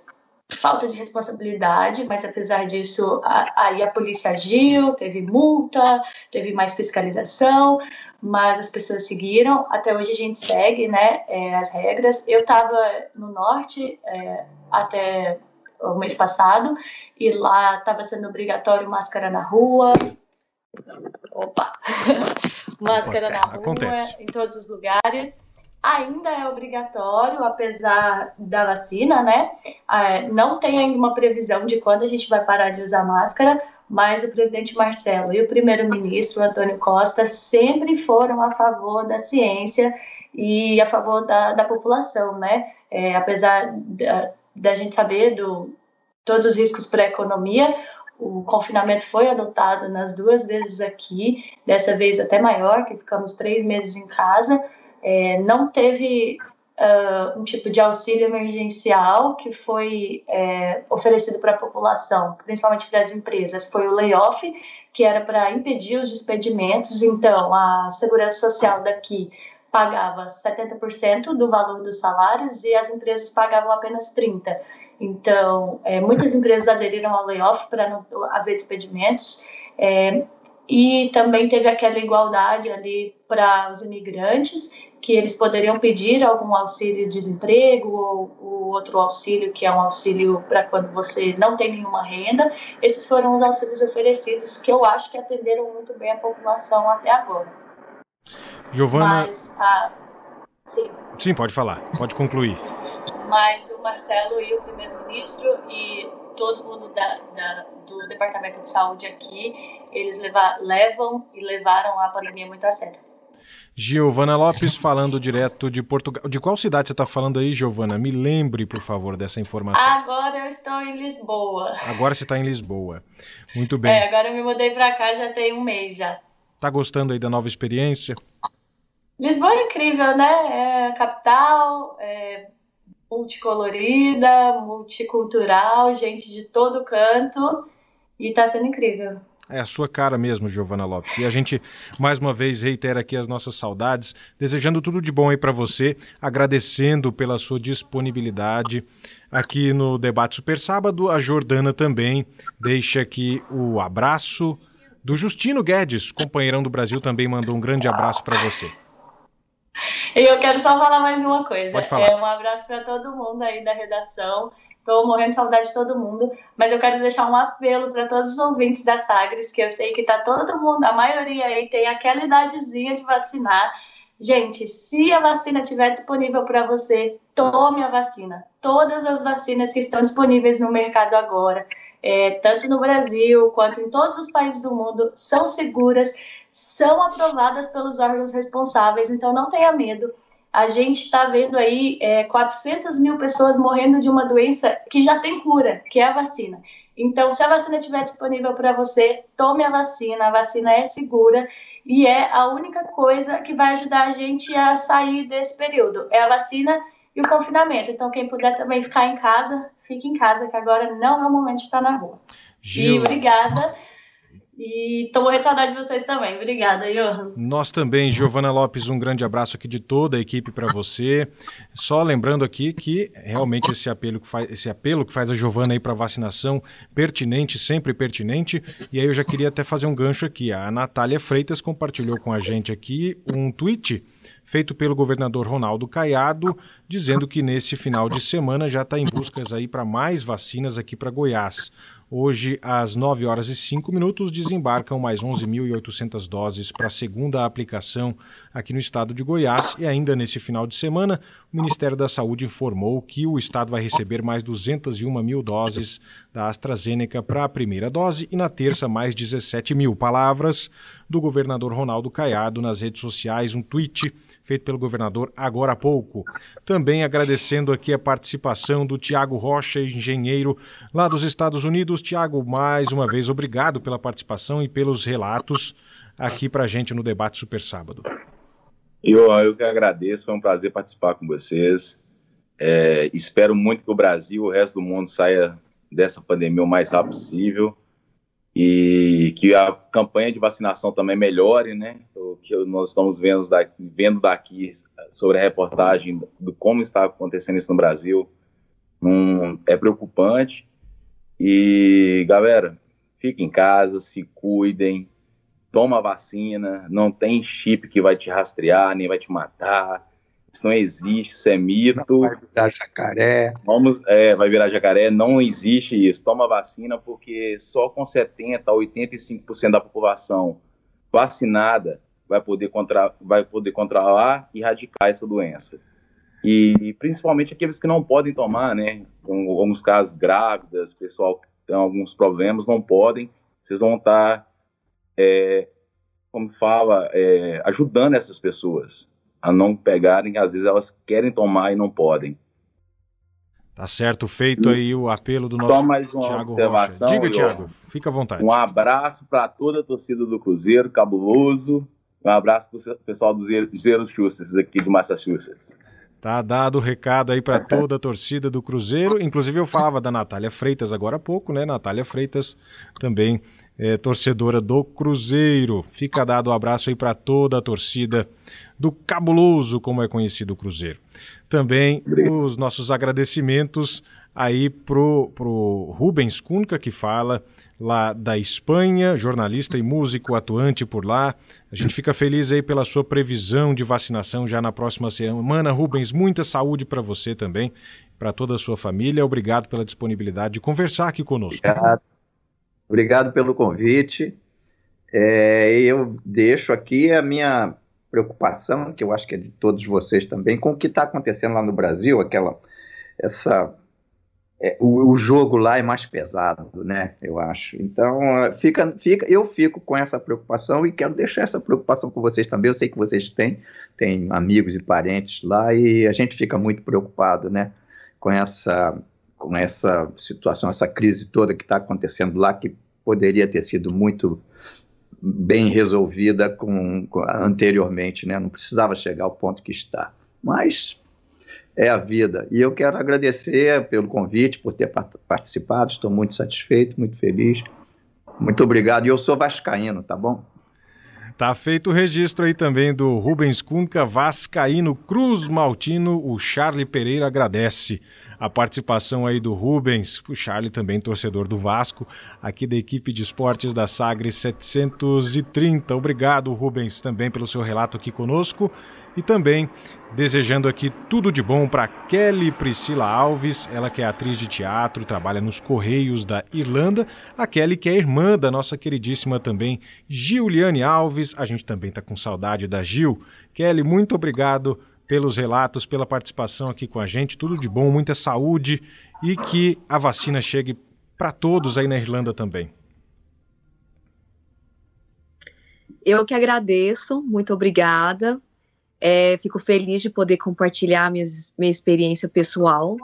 falta de responsabilidade, mas apesar disso, a, aí a polícia agiu, teve multa, teve mais fiscalização, mas as pessoas seguiram. Até hoje a gente segue, né, é, as regras. Eu estava no norte é, até o mês passado e lá estava sendo obrigatório máscara na rua, Opa! (laughs) Máscara na rua, Acontece. em todos os lugares. Ainda é obrigatório, apesar da vacina, né? É, não tem ainda uma previsão de quando a gente vai parar de usar máscara, mas o presidente Marcelo e o primeiro-ministro Antônio Costa sempre foram a favor da ciência e a favor da, da população, né? É, apesar da, da gente saber do todos os riscos para a economia, o confinamento foi adotado nas duas vezes aqui, dessa vez até maior, que ficamos três meses em casa. É, não teve uh, um tipo de auxílio emergencial que foi é, oferecido para a população, principalmente para as empresas. Foi o layoff, que era para impedir os despedimentos. Então, a Segurança Social daqui pagava 70% do valor dos salários e as empresas pagavam apenas 30%. Então, é, muitas empresas aderiram ao layoff para não haver despedimentos. É, e também teve aquela igualdade ali para os imigrantes, que eles poderiam pedir algum auxílio de desemprego ou o outro auxílio, que é um auxílio para quando você não tem nenhuma renda. Esses foram os auxílios oferecidos que eu acho que atenderam muito bem a população até agora. Giovana. Mas, ah, sim. Sim, pode falar, pode concluir mas o Marcelo e o primeiro-ministro e todo mundo da, da, do Departamento de Saúde aqui, eles leva, levam e levaram a pandemia muito a sério. Giovana Lopes falando direto de Portugal. De qual cidade você está falando aí, Giovana? Me lembre, por favor, dessa informação. Agora eu estou em Lisboa. Agora você está em Lisboa. Muito bem. É, agora eu me mudei para cá já tem um mês já. Tá gostando aí da nova experiência? Lisboa é incrível, né? É capital, é multicolorida, multicultural, gente de todo canto. E tá sendo incrível. É a sua cara mesmo, Giovana Lopes. E a gente, mais uma vez, reitera aqui as nossas saudades, desejando tudo de bom aí para você, agradecendo pela sua disponibilidade aqui no Debate Super Sábado. A Jordana também deixa aqui o abraço do Justino Guedes, companheirão do Brasil, também mandou um grande abraço para você. E eu quero só falar mais uma coisa. É um abraço para todo mundo aí da redação. Estou morrendo de saudade de todo mundo, mas eu quero deixar um apelo para todos os ouvintes da Sagres, que eu sei que está todo mundo, a maioria aí tem aquela idadezinha de vacinar. Gente, se a vacina estiver disponível para você, tome a vacina. Todas as vacinas que estão disponíveis no mercado agora, é, tanto no Brasil quanto em todos os países do mundo, são seguras, são aprovadas pelos órgãos responsáveis, então não tenha medo a gente está vendo aí é, 400 mil pessoas morrendo de uma doença que já tem cura, que é a vacina. Então, se a vacina estiver disponível para você, tome a vacina. A vacina é segura e é a única coisa que vai ajudar a gente a sair desse período. É a vacina e o confinamento. Então, quem puder também ficar em casa, fique em casa, que agora não é o momento de estar na rua. Gil. E obrigada. E tô morrendo de saudade de vocês também. Obrigada, Johan. Nós também, Giovana Lopes, um grande abraço aqui de toda a equipe para você. Só lembrando aqui que realmente esse apelo que faz, esse apelo que faz a Giovana aí para vacinação, pertinente, sempre pertinente. E aí eu já queria até fazer um gancho aqui. A Natália Freitas compartilhou com a gente aqui um tweet feito pelo governador Ronaldo Caiado, dizendo que nesse final de semana já está em buscas aí para mais vacinas aqui para Goiás. Hoje, às 9 horas e 5 minutos, desembarcam mais 11.800 doses para a segunda aplicação aqui no estado de Goiás. E ainda nesse final de semana, o Ministério da Saúde informou que o estado vai receber mais 201 mil doses da AstraZeneca para a primeira dose e na terça mais 17 mil. Palavras do governador Ronaldo Caiado nas redes sociais, um tweet feito pelo governador agora há pouco. Também agradecendo aqui a participação do Tiago Rocha, engenheiro lá dos Estados Unidos. Tiago, mais uma vez, obrigado pela participação e pelos relatos aqui para a gente no Debate Super Sábado. Eu, eu que agradeço, foi um prazer participar com vocês. É, espero muito que o Brasil, o resto do mundo, saia dessa pandemia o mais rápido possível e que a campanha de vacinação também melhore, né? O que nós estamos vendo daqui, vendo daqui sobre a reportagem do como está acontecendo isso no Brasil um, é preocupante. E galera, fiquem em casa, se cuidem, toma vacina, não tem chip que vai te rastrear nem vai te matar. Isso não existe, isso é mito. Vai virar jacaré. Vamos, é, vai virar jacaré, não existe isso. Toma vacina porque só com 70% a 85% da população vacinada vai poder, contra, vai poder controlar e erradicar essa doença. E principalmente aqueles que não podem tomar, né? Em alguns casos, grávidas, pessoal que tem alguns problemas, não podem. Vocês vão estar, é, como fala, é, ajudando essas pessoas a não pegarem, às vezes elas querem tomar e não podem. Tá certo, feito aí o apelo do nosso Só mais uma Thiago observação. Rocha. Diga, Thiago, fica à vontade. Um abraço para toda a torcida do Cruzeiro, cabuloso. Um abraço para o pessoal do Zero Chusters, aqui do Massachusetts. Tá dado o recado aí para (laughs) toda a torcida do Cruzeiro. Inclusive, eu falava da Natália Freitas agora há pouco, né? Natália Freitas também é, torcedora do Cruzeiro. Fica dado um abraço aí para toda a torcida do Cabuloso, como é conhecido o Cruzeiro. Também os nossos agradecimentos aí pro, pro Rubens Cunca, que fala lá da Espanha, jornalista e músico atuante por lá. A gente fica feliz aí pela sua previsão de vacinação já na próxima semana. Rubens, muita saúde para você também, para toda a sua família. Obrigado pela disponibilidade de conversar aqui conosco. Obrigado. Obrigado pelo convite. É, eu deixo aqui a minha preocupação, que eu acho que é de todos vocês também, com o que está acontecendo lá no Brasil, aquela essa é, o, o, jogo lá é mais pesado, né? Eu acho. Então fica, fica, eu fico com essa preocupação e quero deixar essa preocupação com vocês também. Eu sei que vocês têm, têm amigos e parentes lá e a gente fica muito preocupado, né? Com essa com essa situação, essa crise toda que está acontecendo lá, que poderia ter sido muito bem resolvida com, com, anteriormente, né? não precisava chegar ao ponto que está. Mas é a vida. E eu quero agradecer pelo convite, por ter participado, estou muito satisfeito, muito feliz. Muito obrigado. E eu sou vascaíno, tá bom? Tá feito o registro aí também do Rubens Cunca, Vascaíno Cruz Maltino. O Charlie Pereira agradece a participação aí do Rubens, o Charlie também torcedor do Vasco, aqui da equipe de esportes da Sagres 730. Obrigado, Rubens, também pelo seu relato aqui conosco. E também desejando aqui tudo de bom para Kelly Priscila Alves, ela que é atriz de teatro, trabalha nos Correios da Irlanda. A Kelly que é irmã da nossa queridíssima também Giuliane Alves. A gente também está com saudade da Gil. Kelly, muito obrigado pelos relatos, pela participação aqui com a gente. Tudo de bom, muita saúde e que a vacina chegue para todos aí na Irlanda também. Eu que agradeço, muito obrigada. É, fico feliz de poder compartilhar minha, experiência pessoal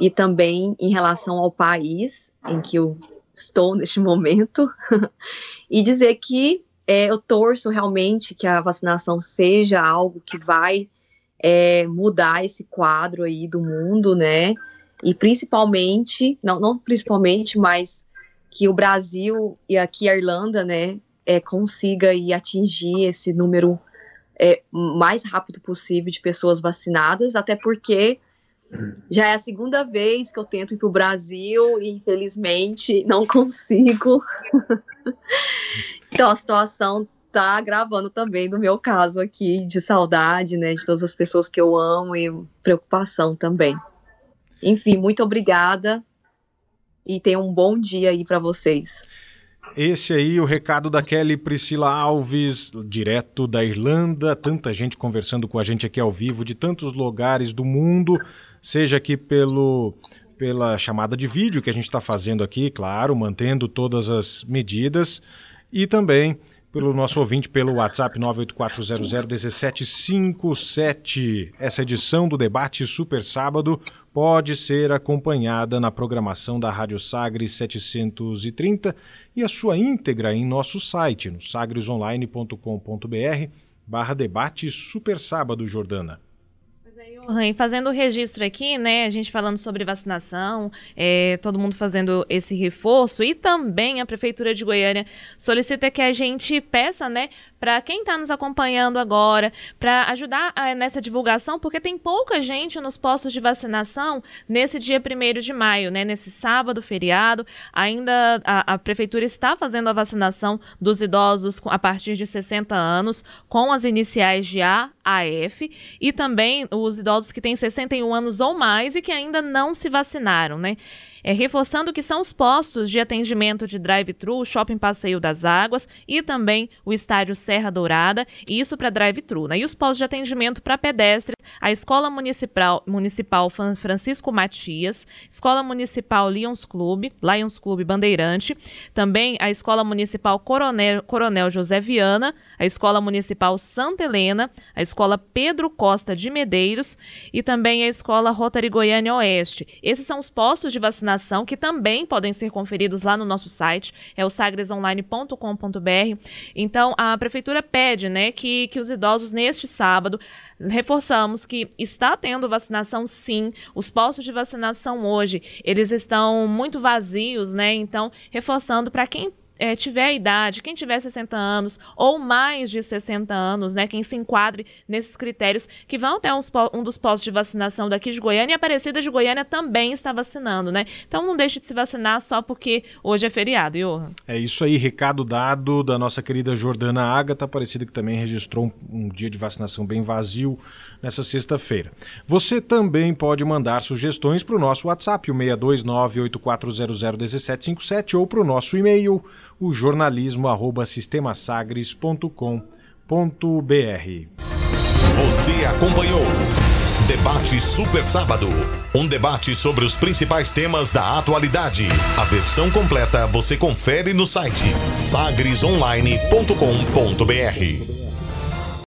e também em relação ao país em que eu estou neste momento (laughs) e dizer que é, eu torço realmente que a vacinação seja algo que vai é, mudar esse quadro aí do mundo, né? E principalmente, não, não principalmente, mas que o Brasil e aqui a Irlanda, né, é, consiga aí atingir esse número é, mais rápido possível de pessoas vacinadas, até porque já é a segunda vez que eu tento ir para o Brasil e infelizmente não consigo. então a situação está gravando também no meu caso aqui de saudade, né, de todas as pessoas que eu amo e preocupação também. Enfim, muito obrigada e tenha um bom dia aí para vocês. Esse aí, o recado da Kelly Priscila Alves, direto da Irlanda. Tanta gente conversando com a gente aqui ao vivo, de tantos lugares do mundo, seja aqui pelo, pela chamada de vídeo que a gente está fazendo aqui, claro, mantendo todas as medidas, e também pelo nosso ouvinte pelo WhatsApp 984001757. Essa edição do debate Super Sábado pode ser acompanhada na programação da Rádio Sagres 730 e a sua íntegra em nosso site no sagresonline.com.br barra debate Super Sábado, Jordana. E fazendo o registro aqui, né, a gente falando sobre vacinação, é, todo mundo fazendo esse reforço e também a Prefeitura de Goiânia solicita que a gente peça, né, para quem está nos acompanhando agora, para ajudar a, nessa divulgação, porque tem pouca gente nos postos de vacinação nesse dia 1 de maio, né, nesse sábado, feriado. Ainda a, a Prefeitura está fazendo a vacinação dos idosos a partir de 60 anos, com as iniciais de A, AF, e também os idosos que têm 61 anos ou mais e que ainda não se vacinaram, né? É, reforçando que são os postos de atendimento de drive-thru, Shopping Passeio das Águas e também o estádio Serra Dourada, isso para drive-thru. Né? E os postos de atendimento para pedestres, a Escola Municipal, Municipal Francisco Matias, Escola Municipal Lions Clube, Lions Clube Bandeirante, também a Escola Municipal Coronel, Coronel José Viana, a Escola Municipal Santa Helena, a Escola Pedro Costa de Medeiros e também a Escola Rotary Goiânia Oeste. Esses são os postos de vacinação que também podem ser conferidos lá no nosso site, é o sagresonline.com.br. Então, a prefeitura pede, né, que, que os idosos neste sábado reforçamos que está tendo vacinação sim. Os postos de vacinação hoje, eles estão muito vazios, né? Então, reforçando para quem é, tiver idade, quem tiver 60 anos ou mais de 60 anos, né, quem se enquadre nesses critérios, que vão até uns, um dos postos de vacinação daqui de Goiânia e Aparecida de Goiânia também está vacinando, né? Então não deixe de se vacinar só porque hoje é feriado, Johan. É isso aí, recado dado da nossa querida Jordana Ágata, Aparecida que também registrou um, um dia de vacinação bem vazio nessa sexta-feira. Você também pode mandar sugestões para o nosso WhatsApp, o 62984001757 ou para o nosso e-mail o jornalismo sistemasagres.com.br. Você acompanhou Debate Super Sábado. Um debate sobre os principais temas da atualidade. A versão completa você confere no site sagresonline.com.br.